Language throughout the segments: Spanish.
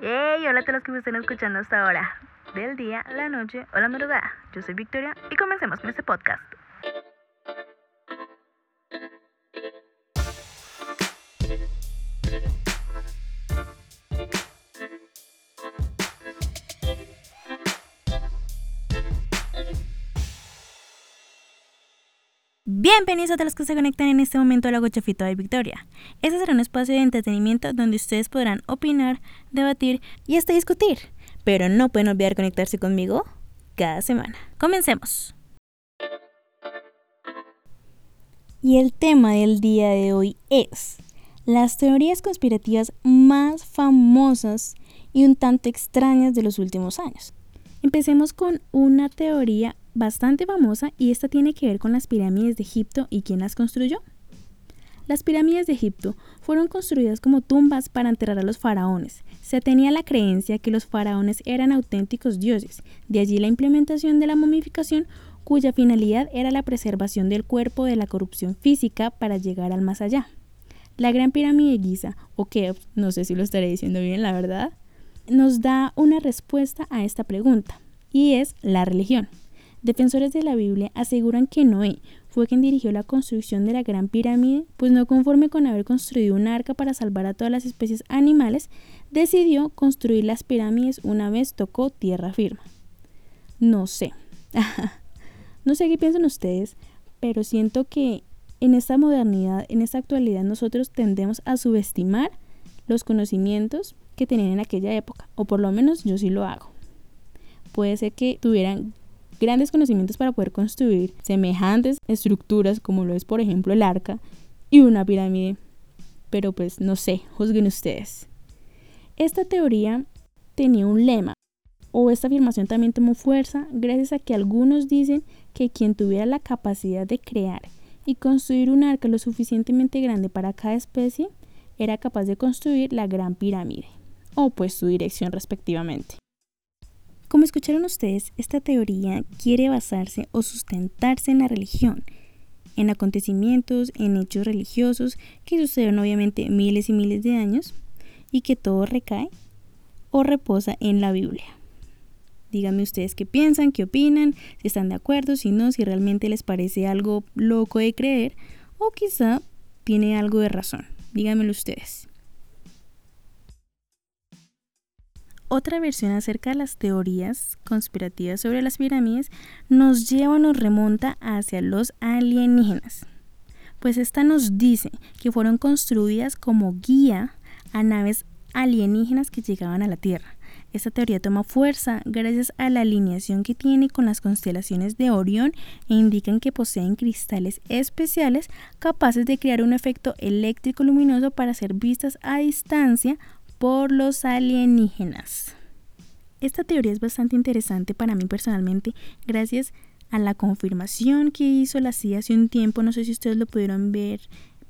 ¡Hey! Hola a todos los que me estén escuchando hasta ahora. Del día, la noche o la madrugada. Yo soy Victoria y comencemos con este podcast. Bienvenidos a todos los que se conectan en este momento a la Gochafito de Victoria. Este será un espacio de entretenimiento donde ustedes podrán opinar, debatir y hasta discutir. Pero no pueden olvidar conectarse conmigo cada semana. Comencemos. Y el tema del día de hoy es las teorías conspirativas más famosas y un tanto extrañas de los últimos años. Empecemos con una teoría bastante famosa y esta tiene que ver con las pirámides de Egipto y quién las construyó. Las pirámides de Egipto fueron construidas como tumbas para enterrar a los faraones. Se tenía la creencia que los faraones eran auténticos dioses, de allí la implementación de la momificación cuya finalidad era la preservación del cuerpo de la corrupción física para llegar al más allá. La Gran Pirámide de Giza, o Keops, no sé si lo estaré diciendo bien, la verdad, nos da una respuesta a esta pregunta, y es la religión. Defensores de la Biblia aseguran que Noé fue quien dirigió la construcción de la Gran Pirámide, pues no conforme con haber construido un arca para salvar a todas las especies animales, decidió construir las pirámides una vez tocó tierra firme. No sé. no sé qué piensan ustedes, pero siento que en esta modernidad, en esta actualidad, nosotros tendemos a subestimar los conocimientos que tenían en aquella época, o por lo menos yo sí lo hago. Puede ser que tuvieran grandes conocimientos para poder construir semejantes estructuras como lo es por ejemplo el arca y una pirámide. Pero pues no sé, juzguen ustedes. Esta teoría tenía un lema, o esta afirmación también tomó fuerza gracias a que algunos dicen que quien tuviera la capacidad de crear y construir un arca lo suficientemente grande para cada especie era capaz de construir la gran pirámide, o pues su dirección respectivamente. Como escucharon ustedes, esta teoría quiere basarse o sustentarse en la religión, en acontecimientos, en hechos religiosos que sucedieron obviamente miles y miles de años y que todo recae o reposa en la Biblia. Díganme ustedes qué piensan, qué opinan, si están de acuerdo, si no, si realmente les parece algo loco de creer o quizá tiene algo de razón. Díganmelo ustedes. Otra versión acerca de las teorías conspirativas sobre las pirámides nos lleva nos remonta hacia los alienígenas. Pues esta nos dice que fueron construidas como guía a naves alienígenas que llegaban a la Tierra. Esta teoría toma fuerza gracias a la alineación que tiene con las constelaciones de Orión e indican que poseen cristales especiales capaces de crear un efecto eléctrico luminoso para ser vistas a distancia por los alienígenas. Esta teoría es bastante interesante para mí personalmente gracias a la confirmación que hizo la CIA hace un tiempo, no sé si ustedes lo pudieron ver,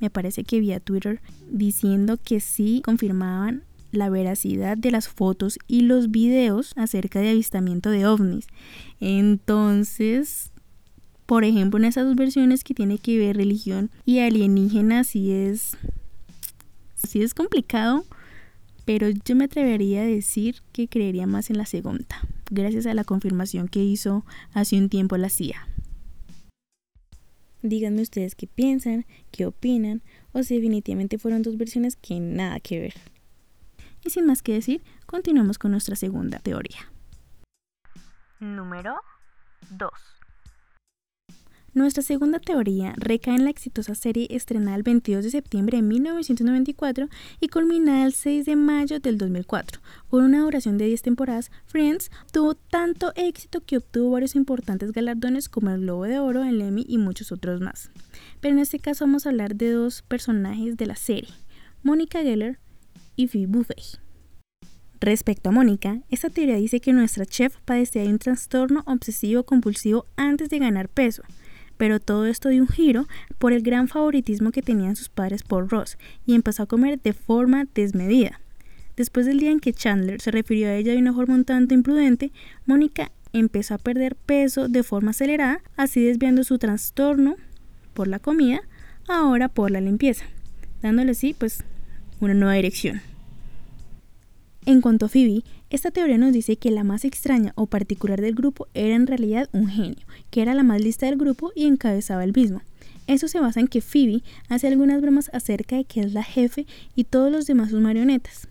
me parece que vía Twitter, diciendo que sí confirmaban la veracidad de las fotos y los videos acerca de avistamiento de ovnis. Entonces, por ejemplo, en esas dos versiones que tiene que ver religión y alienígena, sí es, sí es complicado pero yo me atrevería a decir que creería más en la segunda, gracias a la confirmación que hizo hace un tiempo la CIA. Díganme ustedes qué piensan, qué opinan, o si definitivamente fueron dos versiones que nada que ver. Y sin más que decir, continuamos con nuestra segunda teoría. Número 2. Nuestra segunda teoría recae en la exitosa serie estrenada el 22 de septiembre de 1994 y culminada el 6 de mayo del 2004. Con una duración de 10 temporadas, Friends tuvo tanto éxito que obtuvo varios importantes galardones como el Globo de Oro, el Emmy y muchos otros más. Pero en este caso vamos a hablar de dos personajes de la serie, Mónica Geller y Phoebe Buffet. Respecto a Mónica, esta teoría dice que nuestra chef padecía de un trastorno obsesivo compulsivo antes de ganar peso pero todo esto dio un giro por el gran favoritismo que tenían sus padres por Ross y empezó a comer de forma desmedida. Después del día en que Chandler se refirió a ella de una forma un tanto imprudente, Mónica empezó a perder peso de forma acelerada, así desviando su trastorno por la comida, ahora por la limpieza, dándole así pues una nueva dirección. En cuanto a Phoebe, esta teoría nos dice que la más extraña o particular del grupo era en realidad un genio, que era la más lista del grupo y encabezaba el mismo. Eso se basa en que Phoebe hace algunas bromas acerca de que es la jefe y todos los demás sus marionetas.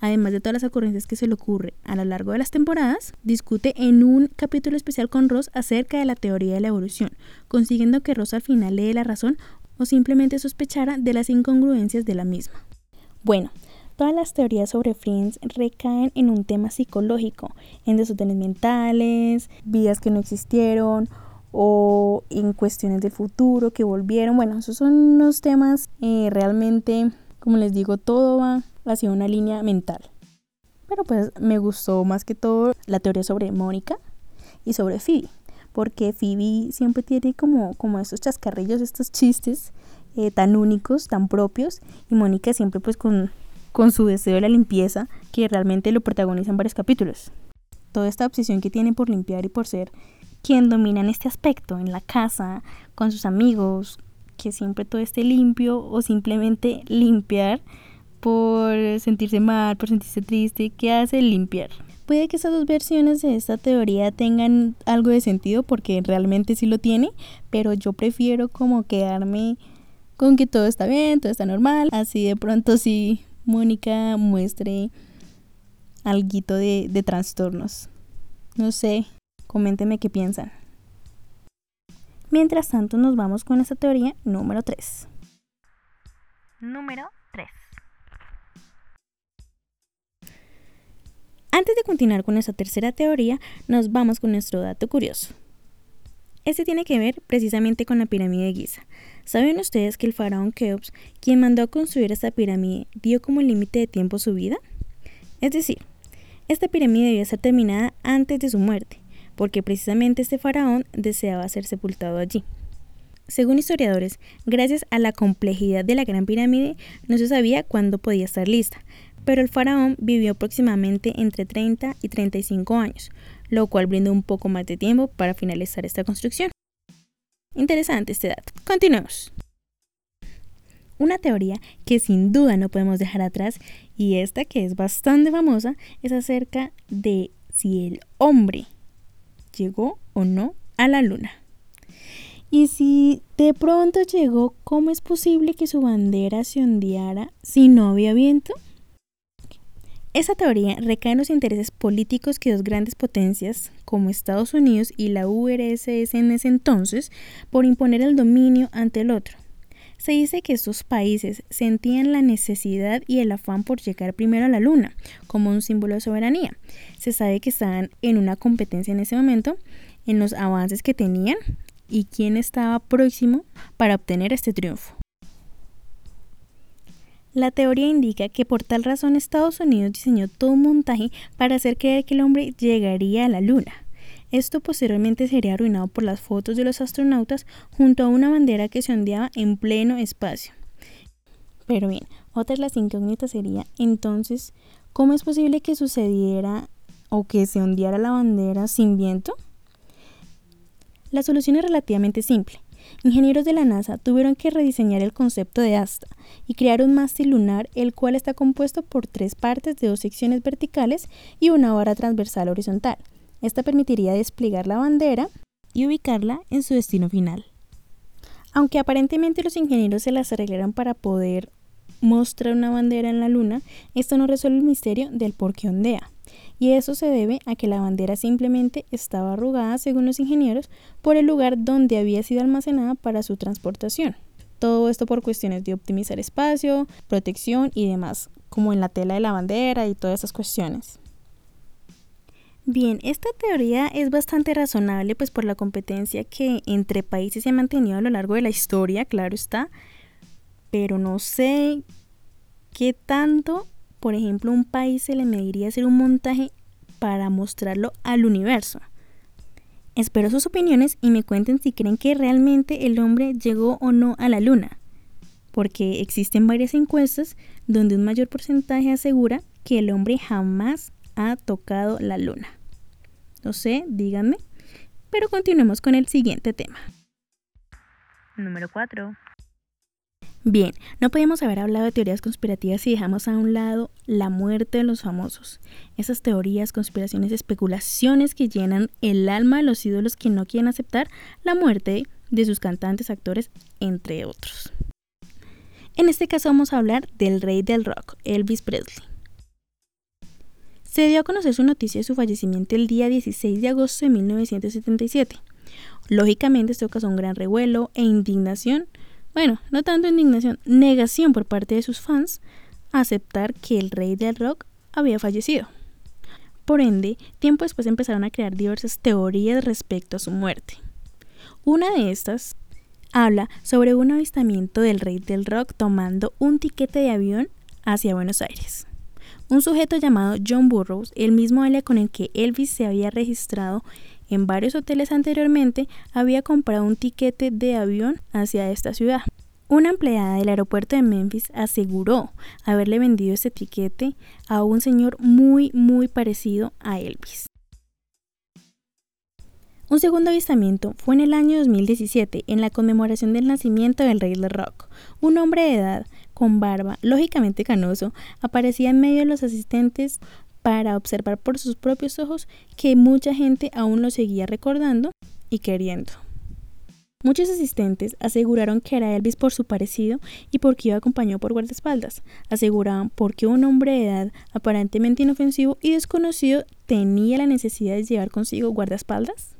Además de todas las ocurrencias que se le ocurre a lo largo de las temporadas, discute en un capítulo especial con Ross acerca de la teoría de la evolución, consiguiendo que Ross al final le dé la razón o simplemente sospechara de las incongruencias de la misma. Bueno, Todas las teorías sobre Friends recaen en un tema psicológico, en desórdenes mentales, vidas que no existieron o en cuestiones del futuro que volvieron. Bueno, esos son unos temas eh, realmente, como les digo, todo va hacia una línea mental. Pero pues me gustó más que todo la teoría sobre Mónica y sobre Phoebe, porque Phoebe siempre tiene como, como estos chascarrillos, estos chistes eh, tan únicos, tan propios, y Mónica siempre pues con con su deseo de la limpieza, que realmente lo protagoniza en varios capítulos. Toda esta obsesión que tiene por limpiar y por ser quien domina en este aspecto, en la casa, con sus amigos, que siempre todo esté limpio o simplemente limpiar por sentirse mal, por sentirse triste, ¿qué hace limpiar? Puede que esas dos versiones de esta teoría tengan algo de sentido porque realmente sí lo tiene, pero yo prefiero como quedarme con que todo está bien, todo está normal, así de pronto sí Mónica muestre algo de, de trastornos. No sé, coméntenme qué piensan. Mientras tanto, nos vamos con esta teoría número 3. Número 3. Antes de continuar con esta tercera teoría, nos vamos con nuestro dato curioso. Este tiene que ver precisamente con la pirámide de Giza. ¿Saben ustedes que el faraón Keops, quien mandó a construir esta pirámide, dio como límite de tiempo su vida? Es decir, esta pirámide debía ser terminada antes de su muerte, porque precisamente este faraón deseaba ser sepultado allí. Según historiadores, gracias a la complejidad de la Gran Pirámide, no se sabía cuándo podía estar lista, pero el faraón vivió aproximadamente entre 30 y 35 años, lo cual brindó un poco más de tiempo para finalizar esta construcción. Interesante este dato. Continuemos. Una teoría que sin duda no podemos dejar atrás, y esta que es bastante famosa, es acerca de si el hombre llegó o no a la luna. Y si de pronto llegó, ¿cómo es posible que su bandera se ondeara si no había viento? Esa teoría recae en los intereses políticos que dos grandes potencias, como Estados Unidos y la URSS en ese entonces, por imponer el dominio ante el otro. Se dice que estos países sentían la necesidad y el afán por llegar primero a la Luna, como un símbolo de soberanía. Se sabe que estaban en una competencia en ese momento, en los avances que tenían y quién estaba próximo para obtener este triunfo. La teoría indica que por tal razón Estados Unidos diseñó todo un montaje para hacer creer que el hombre llegaría a la Luna. Esto posteriormente sería arruinado por las fotos de los astronautas junto a una bandera que se ondeaba en pleno espacio. Pero bien, otra de las incógnitas sería entonces, ¿cómo es posible que sucediera o que se ondeara la bandera sin viento? La solución es relativamente simple. Ingenieros de la NASA tuvieron que rediseñar el concepto de asta y crear un mástil lunar, el cual está compuesto por tres partes de dos secciones verticales y una vara transversal horizontal. Esta permitiría desplegar la bandera y ubicarla en su destino final. Aunque aparentemente los ingenieros se las arreglaron para poder mostrar una bandera en la luna, esto no resuelve el misterio del por qué ondea y eso se debe a que la bandera simplemente estaba arrugada, según los ingenieros, por el lugar donde había sido almacenada para su transportación. Todo esto por cuestiones de optimizar espacio, protección y demás, como en la tela de la bandera y todas esas cuestiones. Bien, esta teoría es bastante razonable pues por la competencia que entre países se ha mantenido a lo largo de la historia, claro está, pero no sé qué tanto por ejemplo, un país se le mediría hacer un montaje para mostrarlo al universo. Espero sus opiniones y me cuenten si creen que realmente el hombre llegó o no a la luna, porque existen varias encuestas donde un mayor porcentaje asegura que el hombre jamás ha tocado la luna. No sé, díganme, pero continuemos con el siguiente tema. Número 4. Bien, no podíamos haber hablado de teorías conspirativas si dejamos a un lado la muerte de los famosos. Esas teorías, conspiraciones, especulaciones que llenan el alma de los ídolos que no quieren aceptar la muerte de sus cantantes, actores, entre otros. En este caso vamos a hablar del rey del rock, Elvis Presley. Se dio a conocer su noticia de su fallecimiento el día 16 de agosto de 1977. Lógicamente esto causó un gran revuelo e indignación, bueno, no tanto indignación, negación por parte de sus fans a aceptar que el rey del rock había fallecido. Por ende, tiempo después empezaron a crear diversas teorías respecto a su muerte. Una de estas habla sobre un avistamiento del rey del rock tomando un tiquete de avión hacia Buenos Aires. Un sujeto llamado John Burroughs, el mismo área con el que Elvis se había registrado en varios hoteles anteriormente, había comprado un tiquete de avión hacia esta ciudad. Una empleada del aeropuerto de Memphis aseguró haberle vendido ese tiquete a un señor muy muy parecido a Elvis. Un segundo avistamiento fue en el año 2017, en la conmemoración del nacimiento del rey del rock. Un hombre de edad, con barba, lógicamente canoso, aparecía en medio de los asistentes para observar por sus propios ojos que mucha gente aún lo seguía recordando y queriendo. Muchos asistentes aseguraron que era Elvis por su parecido y porque iba acompañado por guardaespaldas. Aseguraban porque un hombre de edad aparentemente inofensivo y desconocido tenía la necesidad de llevar consigo guardaespaldas.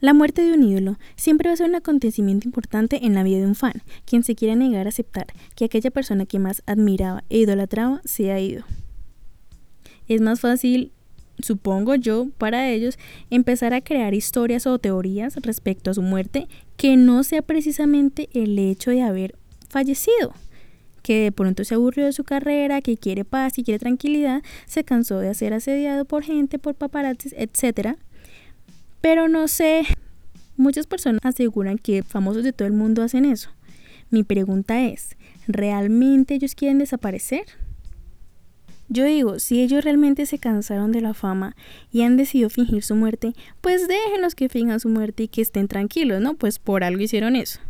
La muerte de un ídolo siempre va a ser un acontecimiento importante en la vida de un fan, quien se quiera negar a aceptar que aquella persona que más admiraba e idolatraba se ha ido. Es más fácil, supongo yo, para ellos empezar a crear historias o teorías respecto a su muerte que no sea precisamente el hecho de haber fallecido que de pronto se aburrió de su carrera, que quiere paz y quiere tranquilidad, se cansó de ser asediado por gente, por paparazzis, etc. Pero no sé, muchas personas aseguran que famosos de todo el mundo hacen eso. Mi pregunta es, ¿realmente ellos quieren desaparecer? Yo digo, si ellos realmente se cansaron de la fama y han decidido fingir su muerte, pues déjenlos que finjan su muerte y que estén tranquilos, ¿no? Pues por algo hicieron eso.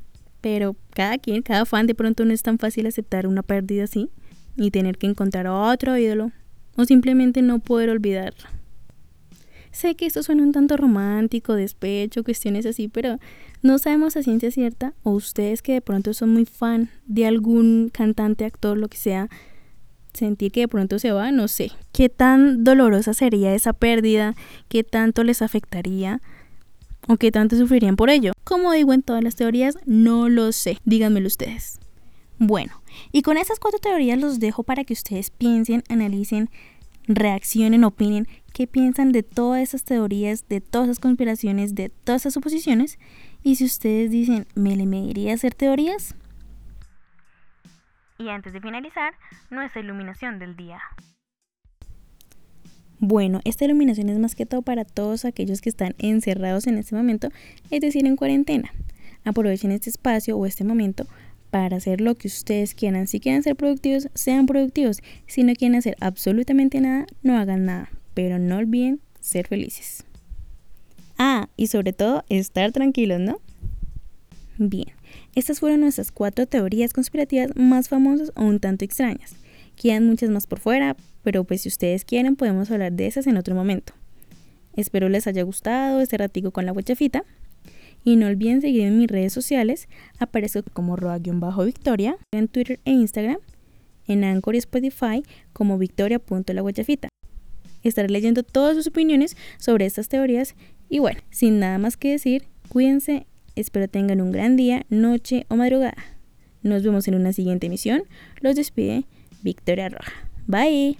Pero cada quien, cada fan de pronto no es tan fácil aceptar una pérdida así y tener que encontrar otro ídolo o simplemente no poder olvidarlo. Sé que esto suena un tanto romántico, despecho, cuestiones así, pero no sabemos a ciencia cierta, o ustedes que de pronto son muy fan de algún cantante, actor, lo que sea, sentir que de pronto se va, no sé. ¿Qué tan dolorosa sería esa pérdida? ¿Qué tanto les afectaría? ¿O qué tanto sufrirían por ello? Como digo en todas las teorías, no lo sé. Díganmelo ustedes. Bueno, y con esas cuatro teorías los dejo para que ustedes piensen, analicen, reaccionen, opinen qué piensan de todas esas teorías, de todas esas conspiraciones, de todas esas suposiciones. Y si ustedes dicen, ¿me le mediría hacer teorías? Y antes de finalizar, nuestra iluminación del día. Bueno, esta iluminación es más que todo para todos aquellos que están encerrados en este momento, es decir, en cuarentena. Aprovechen este espacio o este momento para hacer lo que ustedes quieran. Si quieren ser productivos, sean productivos. Si no quieren hacer absolutamente nada, no hagan nada pero no olviden ser felices. Ah, y sobre todo estar tranquilos, ¿no? Bien, estas fueron nuestras cuatro teorías conspirativas más famosas o un tanto extrañas. Quedan muchas más por fuera, pero pues si ustedes quieren podemos hablar de esas en otro momento. Espero les haya gustado este ratico con la huechafita. Y no olviden seguirme en mis redes sociales. Aparezco como roa-victoria en Twitter e Instagram. En Anchor y Spotify como victoria.lahuachafita. Estaré leyendo todas sus opiniones sobre estas teorías y bueno, sin nada más que decir, cuídense, espero tengan un gran día, noche o madrugada. Nos vemos en una siguiente emisión. Los despide Victoria Roja. Bye.